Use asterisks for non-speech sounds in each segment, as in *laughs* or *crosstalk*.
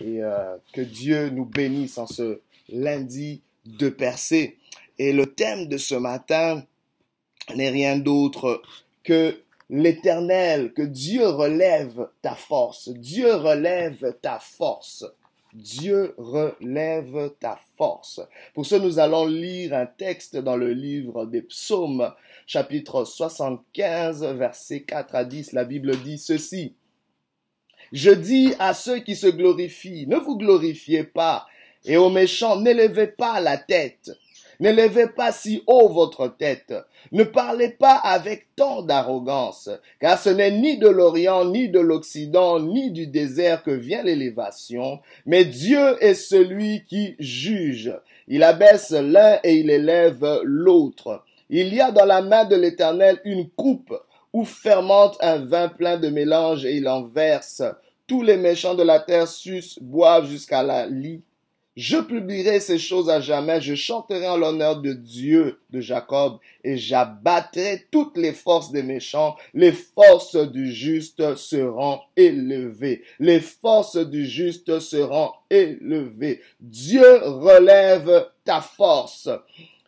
et euh, que Dieu nous bénisse en ce lundi de percée. Et le thème de ce matin n'est rien d'autre que l'éternel, que Dieu relève ta force. Dieu relève ta force. Dieu relève ta force. Pour ce, nous allons lire un texte dans le livre des psaumes, chapitre 75, versets 4 à 10. La Bible dit ceci. Je dis à ceux qui se glorifient, ne vous glorifiez pas, et aux méchants, n'élevez pas la tête. N'élevez pas si haut votre tête. Ne parlez pas avec tant d'arrogance, car ce n'est ni de l'Orient, ni de l'Occident, ni du désert que vient l'élévation, mais Dieu est celui qui juge. Il abaisse l'un et il élève l'autre. Il y a dans la main de l'Éternel une coupe où fermente un vin plein de mélange et il en verse. Tous les méchants de la terre sucent, boivent jusqu'à la lie. Je publierai ces choses à jamais, je chanterai en l'honneur de Dieu de Jacob, et j'abattrai toutes les forces des méchants, les forces du juste seront élevées, les forces du juste seront élevées. Dieu relève ta force.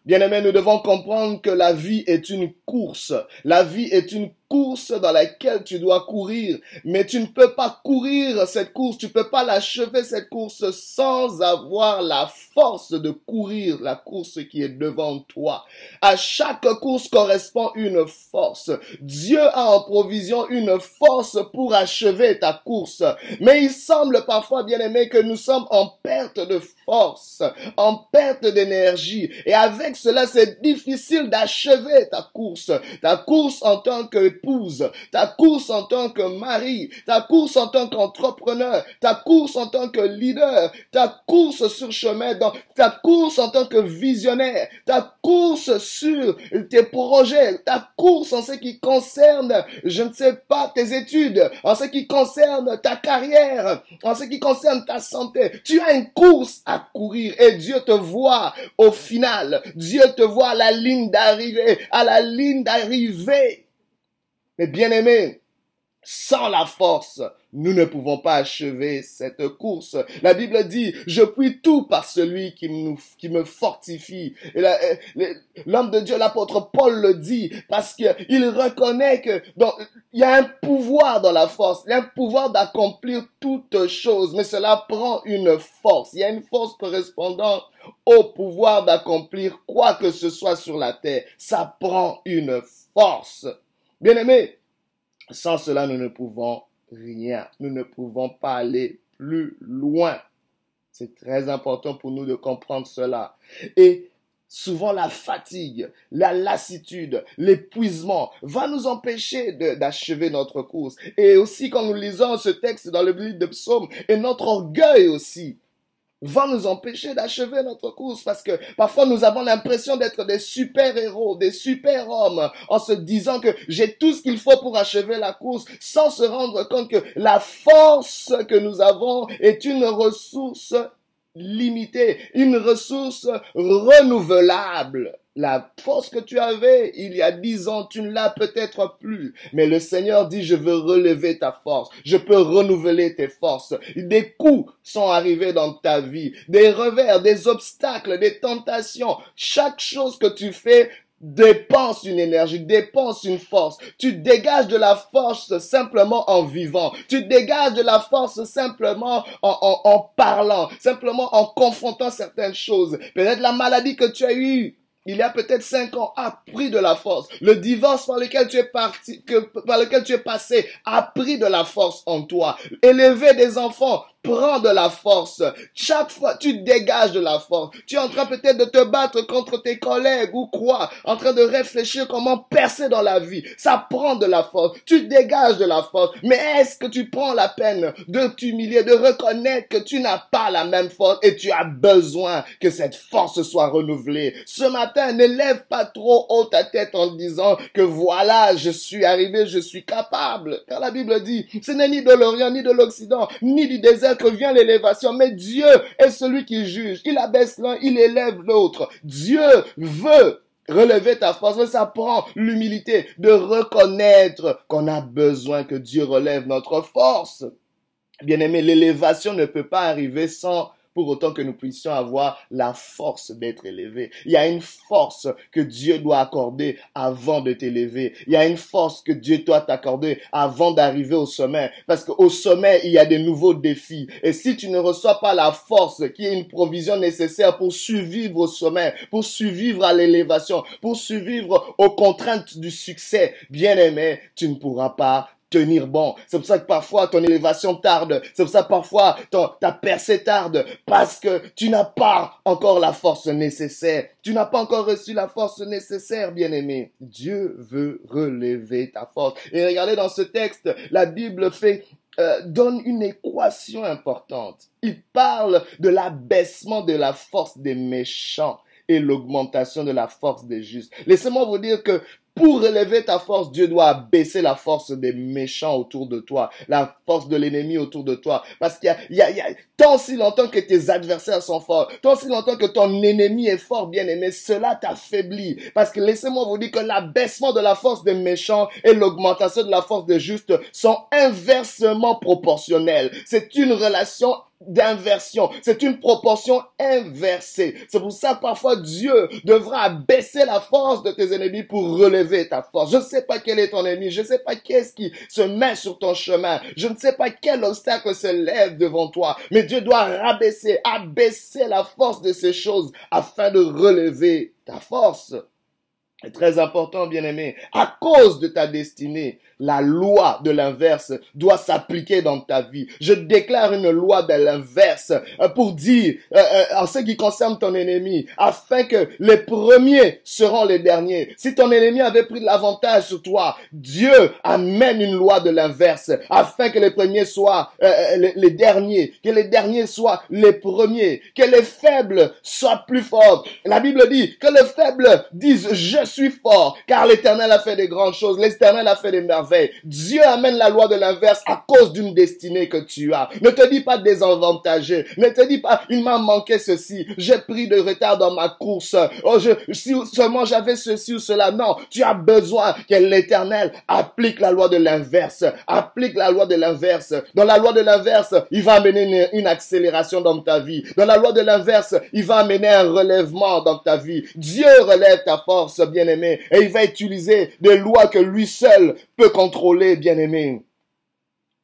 Bien-aimés, nous devons comprendre que la vie est une course. La vie est une course dans laquelle tu dois courir, mais tu ne peux pas courir cette course, tu peux pas l'achever cette course sans avoir la force de courir la course qui est devant toi. À chaque course correspond une force. Dieu a en provision une force pour achever ta course, mais il semble parfois, bien aimé, que nous sommes en perte de force, en perte d'énergie, et avec cela, c'est difficile d'achever ta course, ta course en tant que ta course en tant que mari, ta course en tant qu'entrepreneur, ta course en tant que leader, ta course sur chemin, ta course en tant que visionnaire, ta course sur tes projets, ta course en ce qui concerne, je ne sais pas, tes études, en ce qui concerne ta carrière, en ce qui concerne ta santé. Tu as une course à courir et Dieu te voit au final. Dieu te voit à la ligne d'arrivée, à la ligne d'arrivée. Mais bien aimé, sans la force, nous ne pouvons pas achever cette course. La Bible dit, je puis tout par celui qui, nous, qui me fortifie. Et l'homme de Dieu, l'apôtre Paul le dit, parce qu'il reconnaît que il y a un pouvoir dans la force, il y a un pouvoir d'accomplir toutes choses, mais cela prend une force. Il y a une force correspondante au pouvoir d'accomplir quoi que ce soit sur la terre. Ça prend une force. Bien-aimés, sans cela, nous ne pouvons rien. Nous ne pouvons pas aller plus loin. C'est très important pour nous de comprendre cela. Et souvent la fatigue, la lassitude, l'épuisement va nous empêcher d'achever notre course. Et aussi quand nous lisons ce texte dans le livre de Psaume, et notre orgueil aussi va nous empêcher d'achever notre course parce que parfois nous avons l'impression d'être des super-héros, des super-hommes en se disant que j'ai tout ce qu'il faut pour achever la course sans se rendre compte que la force que nous avons est une ressource limitée, une ressource renouvelable. La force que tu avais il y a dix ans, tu ne l'as peut-être plus. Mais le Seigneur dit, je veux relever ta force. Je peux renouveler tes forces. Des coups sont arrivés dans ta vie. Des revers, des obstacles, des tentations. Chaque chose que tu fais dépense une énergie, dépense une force. Tu dégages de la force simplement en vivant. Tu dégages de la force simplement en, en, en parlant, simplement en confrontant certaines choses. Peut-être la maladie que tu as eue il y a peut-être cinq ans, a pris de la force. Le divorce par lequel tu es parti, que, par lequel tu es passé, a pris de la force en toi. Élever des enfants prends de la force. Chaque fois, tu dégages de la force. Tu es en train peut-être de te battre contre tes collègues ou quoi, en train de réfléchir comment percer dans la vie. Ça prend de la force. Tu dégages de la force. Mais est-ce que tu prends la peine de t'humilier, de reconnaître que tu n'as pas la même force et tu as besoin que cette force soit renouvelée? Ce matin, n'élève pas trop haut ta tête en disant que voilà, je suis arrivé, je suis capable. Car la Bible dit, ce n'est ni de l'Orient, ni de l'Occident, ni du désert que vient l'élévation, mais Dieu est celui qui juge. Il abaisse l'un, il élève l'autre. Dieu veut relever ta force, mais ça prend l'humilité de reconnaître qu'on a besoin que Dieu relève notre force. Bien aimé, l'élévation ne peut pas arriver sans pour autant que nous puissions avoir la force d'être élevés. Il y a une force que Dieu doit accorder avant de t'élever. Il y a une force que Dieu doit t'accorder avant d'arriver au sommet. Parce qu'au sommet, il y a des nouveaux défis. Et si tu ne reçois pas la force qui est une provision nécessaire pour survivre au sommet, pour survivre à l'élévation, pour survivre aux contraintes du succès, bien aimé, tu ne pourras pas tenir bon. C'est pour ça que parfois ton élévation tarde. C'est pour ça que parfois ton, ta percée tarde parce que tu n'as pas encore la force nécessaire. Tu n'as pas encore reçu la force nécessaire, bien-aimé. Dieu veut relever ta force. Et regardez dans ce texte, la Bible fait euh, donne une équation importante. Il parle de l'abaissement de la force des méchants et l'augmentation de la force des justes. Laissez-moi vous dire que pour relever ta force, Dieu doit baisser la force des méchants autour de toi, la force de l'ennemi autour de toi. Parce qu'il y a, tant si longtemps que tes adversaires sont forts, tant si longtemps que ton ennemi est fort, bien aimé, cela t'affaiblit. Parce que laissez-moi vous dire que l'abaissement de la force des méchants et l'augmentation de la force des justes sont inversement proportionnels. C'est une relation d'inversion. C'est une proportion inversée. C'est pour ça que parfois Dieu devra baisser la force de tes ennemis pour relever Je ne sais pas quel est ton ennemi. Je ne sais pas qu'est-ce qui se met sur ton chemin. Je ne sais pas quel obstacle se lève devant toi. Mais Dieu doit rabaisser, abaisser la force de ces choses afin de relever ta force. Très important, bien aimé. À cause de ta destinée, la loi de l'inverse doit s'appliquer dans ta vie. Je déclare une loi de l'inverse euh, pour dire, euh, euh, en ce qui concerne ton ennemi, afin que les premiers seront les derniers. Si ton ennemi avait pris l'avantage sur toi, Dieu amène une loi de l'inverse, afin que les premiers soient les, les, derniers, que les derniers soient les premiers, que les faibles soient plus forts. La Bible dit que les faibles disent, je suis fort, car l'Éternel a fait des grandes choses, l'Éternel a fait des merveilles. Dieu amène la loi de l'inverse à cause d'une destinée que tu as. Ne te dis pas désavantagé, ne te dis pas, il m'a manqué ceci, j'ai pris de retard dans ma course, oh, je, seulement j'avais ceci ou cela. Non, tu as besoin que l'Éternel applique la loi de l'inverse, applique la loi de l'inverse. Dans la loi de l'inverse, il va amener une, une accélération dans ta vie. Dans la loi de l'inverse, il va amener un relèvement dans ta vie. Dieu relève ta force, bien-aimé, et il va utiliser des lois que lui seul peut contrôler, bien-aimé.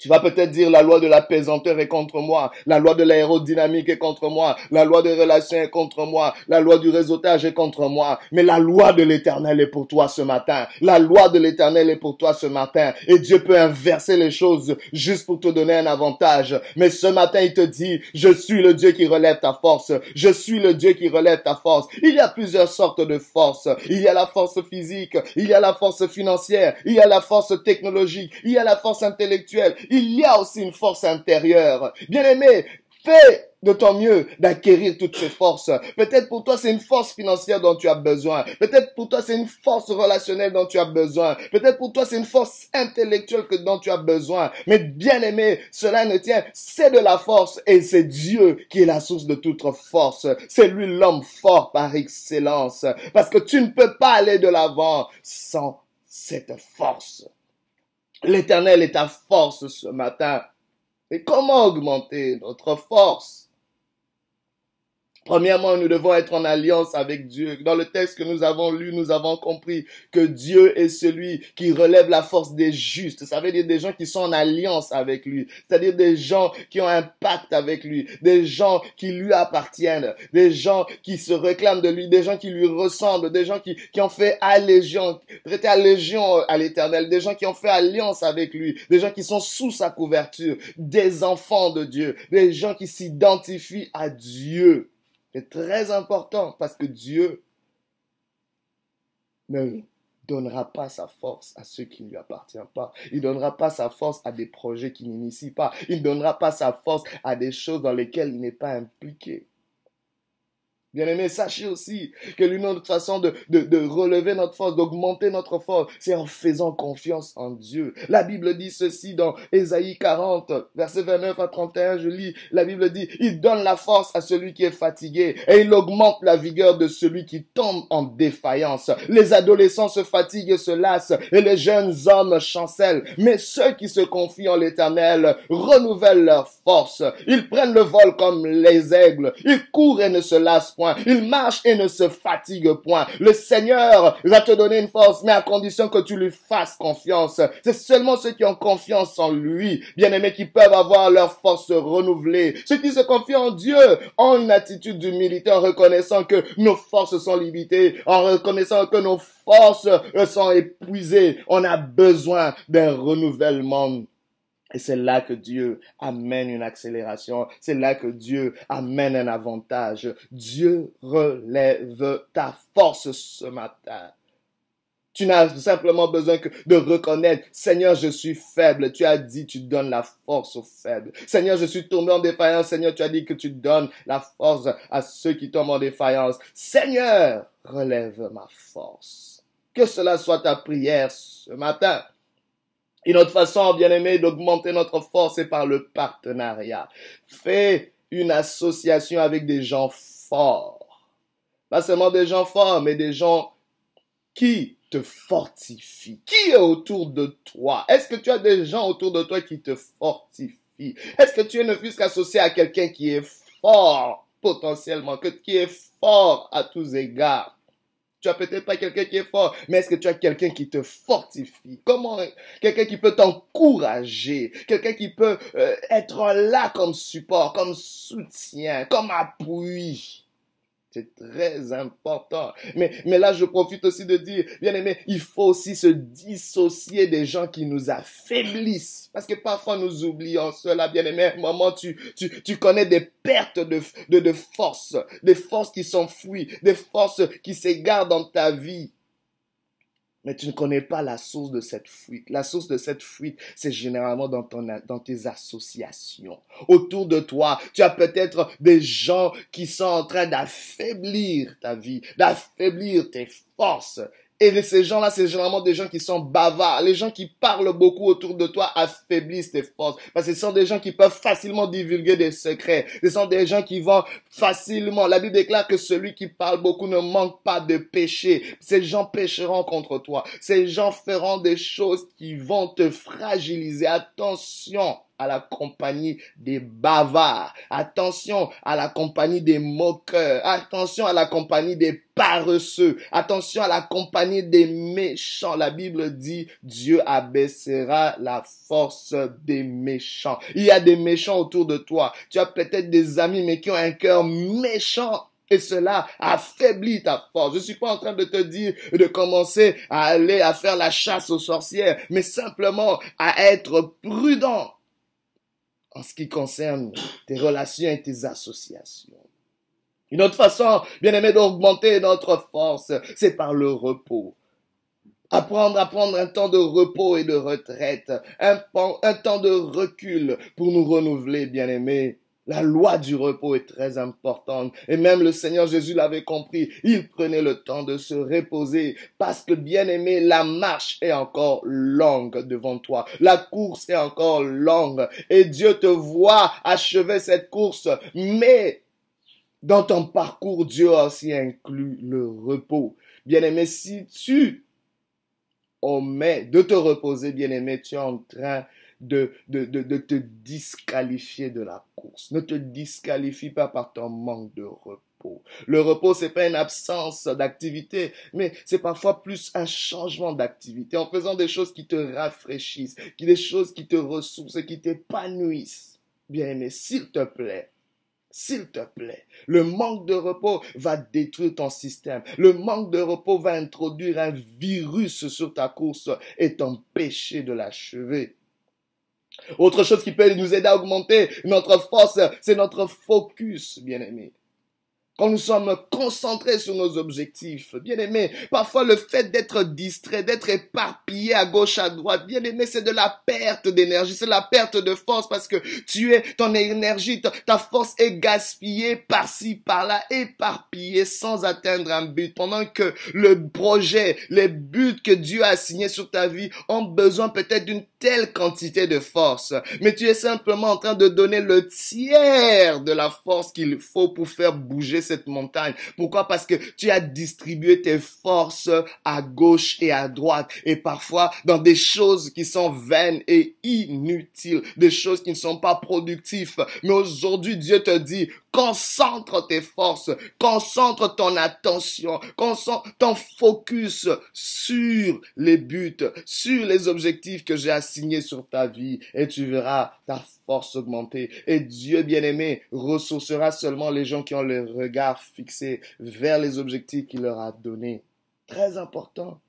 Tu vas peut-être dire la loi de la pesanteur est contre moi, la loi de l'aérodynamique est contre moi, la loi des relations est contre moi, la loi du réseautage est contre moi. Mais la loi de l'éternel est pour toi ce matin. La loi de l'éternel est pour toi ce matin. Et Dieu peut inverser les choses juste pour te donner un avantage. Mais ce matin, il te dit, je suis le Dieu qui relève ta force. Je suis le Dieu qui relève ta force. Il y a plusieurs sortes de forces. Il y a la force physique, il y a la force financière, il y a la force technologique, il y a la force intellectuelle, il y a aussi une force intérieure. Bien aimé, fais de ton mieux d'acquérir toutes ces forces. Peut-être pour toi, c'est une force financière dont tu as besoin. Peut-être pour toi, c'est une force relationnelle dont tu as besoin. Peut-être pour toi, c'est une force intellectuelle que dont tu as besoin. Mais bien aimé, cela ne tient, c'est de la force et c'est Dieu qui est la source de toute force. C'est lui l'homme fort par excellence. Parce que tu ne peux pas aller de l'avant sans cette force. L'éternel est ta force ce matin. Et comment augmenter notre force? Premièrement, nous devons être en alliance avec Dieu. Dans le texte que nous avons lu, nous avons compris que Dieu est celui qui relève la force des justes. Ça veut dire des gens qui sont en alliance avec lui. C'est-à-dire des gens qui ont un pacte avec lui. Des gens qui lui appartiennent. Des gens qui se réclament de lui. Des gens qui lui ressemblent. Des gens qui, qui ont fait allégeance, prêté allégeance à l'éternel. Des gens qui ont fait alliance avec lui. Des gens qui sont sous sa couverture. Des enfants de Dieu. Des gens qui s'identifient à Dieu. C'est très important parce que Dieu ne donnera pas sa force à ceux qui ne lui appartiennent pas. Il ne donnera pas sa force à des projets qu'il n'initie pas. Il ne donnera pas sa force à des choses dans lesquelles il n'est pas impliqué. Bien-aimés, sachez aussi que l'une autre façon de, de, de relever notre force, d'augmenter notre force, c'est en faisant confiance en Dieu. La Bible dit ceci dans Ésaïe 40, verset 29 à 31, je lis, la Bible dit, il donne la force à celui qui est fatigué et il augmente la vigueur de celui qui tombe en défaillance. Les adolescents se fatiguent et se lassent et les jeunes hommes chancellent, mais ceux qui se confient en l'éternel renouvellent leur force. Ils prennent le vol comme les aigles, ils courent et ne se lassent il marche et ne se fatigue point. Le Seigneur va te donner une force, mais à condition que tu lui fasses confiance. C'est seulement ceux qui ont confiance en lui, bien-aimés, qui peuvent avoir leur force renouvelée. Ceux qui se confient en Dieu ont une attitude d'humilité en reconnaissant que nos forces sont limitées, en reconnaissant que nos forces sont épuisées. On a besoin d'un renouvellement et c'est là que Dieu amène une accélération. C'est là que Dieu amène un avantage. Dieu relève ta force ce matin. Tu n'as simplement besoin que de reconnaître, Seigneur, je suis faible. Tu as dit, tu donnes la force aux faibles. Seigneur, je suis tombé en défaillance. Seigneur, tu as dit que tu donnes la force à ceux qui tombent en défaillance. Seigneur, relève ma force. Que cela soit ta prière ce matin. Et notre façon, bien aimé, d'augmenter notre force, c'est par le partenariat. Fais une association avec des gens forts. Pas seulement des gens forts, mais des gens qui te fortifient. Qui est autour de toi? Est-ce que tu as des gens autour de toi qui te fortifient? Est-ce que tu ne fût qu'associé à quelqu'un qui est fort potentiellement, qui est fort à tous égards? Tu as peut-être pas quelqu'un qui est fort, mais est-ce que tu as quelqu'un qui te fortifie? Comment quelqu'un qui peut t'encourager, quelqu'un qui peut euh, être là comme support, comme soutien, comme appui? C'est très important. Mais, mais là, je profite aussi de dire, bien aimé, il faut aussi se dissocier des gens qui nous affaiblissent. Parce que parfois nous oublions cela, bien aimé. Maman, tu, tu, tu connais des pertes de, de, de force, des forces qui s'enfuient, des forces qui s'égarent dans ta vie mais tu ne connais pas la source de cette fuite. La source de cette fuite, c'est généralement dans, ton, dans tes associations. Autour de toi, tu as peut-être des gens qui sont en train d'affaiblir ta vie, d'affaiblir tes forces, et ces gens-là, c'est généralement des gens qui sont bavards. Les gens qui parlent beaucoup autour de toi affaiblissent tes forces. Parce que ce sont des gens qui peuvent facilement divulguer des secrets. Ce sont des gens qui vont facilement. La Bible déclare que celui qui parle beaucoup ne manque pas de péché. Ces gens pécheront contre toi. Ces gens feront des choses qui vont te fragiliser. Attention à la compagnie des bavards. Attention à la compagnie des moqueurs. Attention à la compagnie des paresseux. Attention à la compagnie des méchants. La Bible dit Dieu abaissera la force des méchants. Il y a des méchants autour de toi. Tu as peut-être des amis mais qui ont un cœur méchant. Et cela affaiblit ta force. Je suis pas en train de te dire de commencer à aller à faire la chasse aux sorcières, mais simplement à être prudent en ce qui concerne tes relations et tes associations. Une autre façon, bien aimé, d'augmenter notre force, c'est par le repos. Apprendre à prendre un temps de repos et de retraite, un, un temps de recul pour nous renouveler, bien aimé, la loi du repos est très importante. Et même le Seigneur Jésus l'avait compris. Il prenait le temps de se reposer parce que, bien aimé, la marche est encore longue devant toi. La course est encore longue. Et Dieu te voit achever cette course. Mais dans ton parcours, Dieu aussi inclus le repos. Bien aimé, si tu omets de te reposer, bien aimé, tu es en train de, de, de, te disqualifier de la course. Ne te disqualifie pas par ton manque de repos. Le repos, c'est pas une absence d'activité, mais c'est parfois plus un changement d'activité en faisant des choses qui te rafraîchissent, qui des choses qui te ressourcent, qui t'épanouissent. Bien aimé, s'il te plaît, s'il te plaît, le manque de repos va détruire ton système. Le manque de repos va introduire un virus sur ta course et t'empêcher de l'achever. Autre chose qui peut nous aider à augmenter notre force, c'est notre focus, bien aimé. Quand nous sommes concentrés sur nos objectifs. Bien aimé, parfois le fait d'être distrait, d'être éparpillé à gauche, à droite, bien aimé, c'est de la perte d'énergie, c'est la perte de force parce que tu es, ton énergie, ta, force est gaspillée par-ci, par-là, éparpillée sans atteindre un but pendant que le projet, les buts que Dieu a assignés sur ta vie ont besoin peut-être d'une telle quantité de force. Mais tu es simplement en train de donner le tiers de la force qu'il faut pour faire bouger cette montagne. Pourquoi? Parce que tu as distribué tes forces à gauche et à droite et parfois dans des choses qui sont vaines et inutiles, des choses qui ne sont pas productives. Mais aujourd'hui, Dieu te dit, concentre tes forces, concentre ton attention, concentre ton focus sur les buts, sur les objectifs que j'ai assignés sur ta vie et tu verras ta force augmenter. Et Dieu bien-aimé ressourcera seulement les gens qui ont le regard fixé vers les objectifs qu'il leur a donnés. Très important.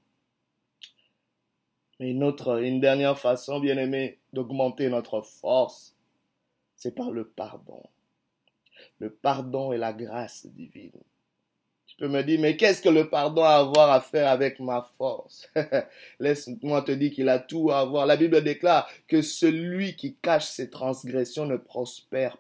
Une autre, une dernière façon, bien-aimé, d'augmenter notre force, c'est par le pardon. Le pardon et la grâce divine. Me dire, mais qu'est-ce que le pardon a à voir à faire avec ma force? *laughs* Laisse-moi te dire qu'il a tout à voir. La Bible déclare que celui qui cache ses transgressions ne prospère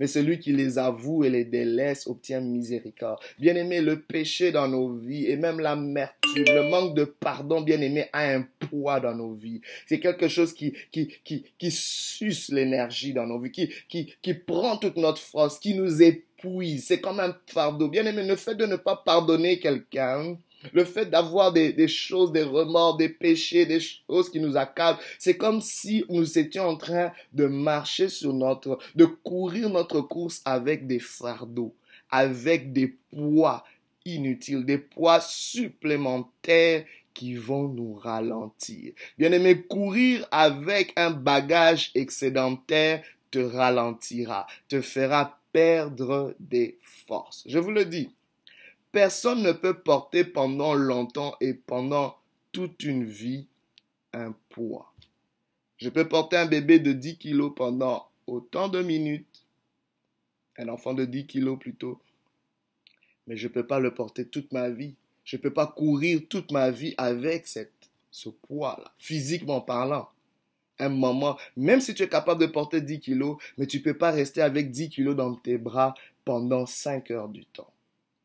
Mais celui qui les avoue et les délaisse obtient miséricorde. Bien aimé, le péché dans nos vies et même l'amertume, le manque de pardon, bien aimé, a un poids dans nos vies. C'est quelque chose qui, qui, qui, qui suce l'énergie dans nos vies, qui, qui, qui prend toute notre force, qui nous épuise c'est comme un fardeau. Bien aimé, le fait de ne pas pardonner quelqu'un, le fait d'avoir des, choses, des remords, des péchés, des choses qui nous accablent, c'est comme si nous étions en train de marcher sur notre, de courir notre course avec des fardeaux, avec des poids inutiles, des poids supplémentaires qui vont nous ralentir. Bien aimé, courir avec un bagage excédentaire te ralentira, te fera perdre des forces. Je vous le dis, personne ne peut porter pendant longtemps et pendant toute une vie un poids. Je peux porter un bébé de 10 kilos pendant autant de minutes, un enfant de 10 kilos plutôt, mais je ne peux pas le porter toute ma vie. Je ne peux pas courir toute ma vie avec ce poids-là, physiquement parlant un moment, même si tu es capable de porter 10 kilos, mais tu ne peux pas rester avec 10 kilos dans tes bras pendant 5 heures du temps.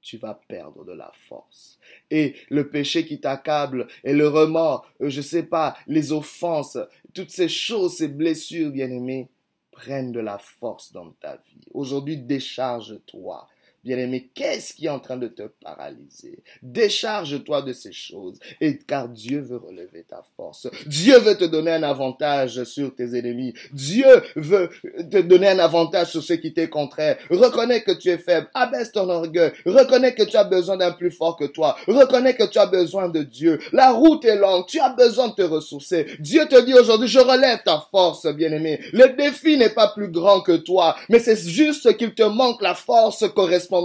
Tu vas perdre de la force. Et le péché qui t'accable, et le remords, euh, je ne sais pas, les offenses, toutes ces choses, ces blessures, bien-aimés, prennent de la force dans ta vie. Aujourd'hui, décharge-toi Bien-aimé, qu'est-ce qui est en train de te paralyser? Décharge-toi de ces choses, et car Dieu veut relever ta force. Dieu veut te donner un avantage sur tes ennemis. Dieu veut te donner un avantage sur ceux qui t'est contraire. Reconnais que tu es faible, abaisse ton orgueil. Reconnais que tu as besoin d'un plus fort que toi. Reconnais que tu as besoin de Dieu. La route est longue, tu as besoin de te ressourcer. Dieu te dit aujourd'hui, je relève ta force, bien-aimé. Le défi n'est pas plus grand que toi, mais c'est juste qu'il te manque la force correspondante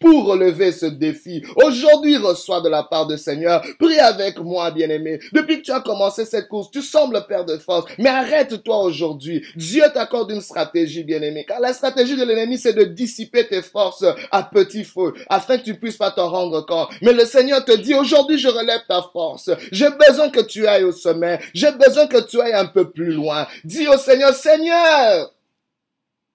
pour relever ce défi. Aujourd'hui, reçois de la part du Seigneur. Prie avec moi, bien-aimé. Depuis que tu as commencé cette course, tu sembles perdre de force. Mais arrête-toi aujourd'hui. Dieu t'accorde une stratégie, bien-aimé. Car la stratégie de l'ennemi, c'est de dissiper tes forces à petit feu, afin que tu puisses pas t'en rendre compte. Mais le Seigneur te dit, aujourd'hui, je relève ta force. J'ai besoin que tu ailles au sommet. J'ai besoin que tu ailles un peu plus loin. Dis au Seigneur, Seigneur,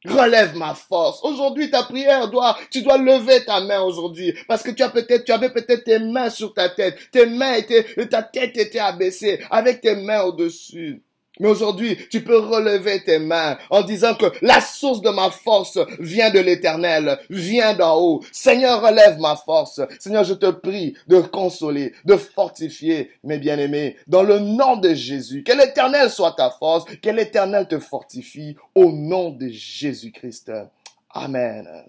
Relève ma force. Aujourd'hui, ta prière doit, tu dois lever ta main aujourd'hui. Parce que tu as peut-être, tu avais peut-être tes mains sur ta tête. Tes mains étaient, ta tête était abaissée avec tes mains au-dessus. Mais aujourd'hui, tu peux relever tes mains en disant que la source de ma force vient de l'éternel, vient d'en haut. Seigneur, relève ma force. Seigneur, je te prie de consoler, de fortifier mes bien-aimés dans le nom de Jésus. Que l'éternel soit ta force, que l'éternel te fortifie au nom de Jésus-Christ. Amen.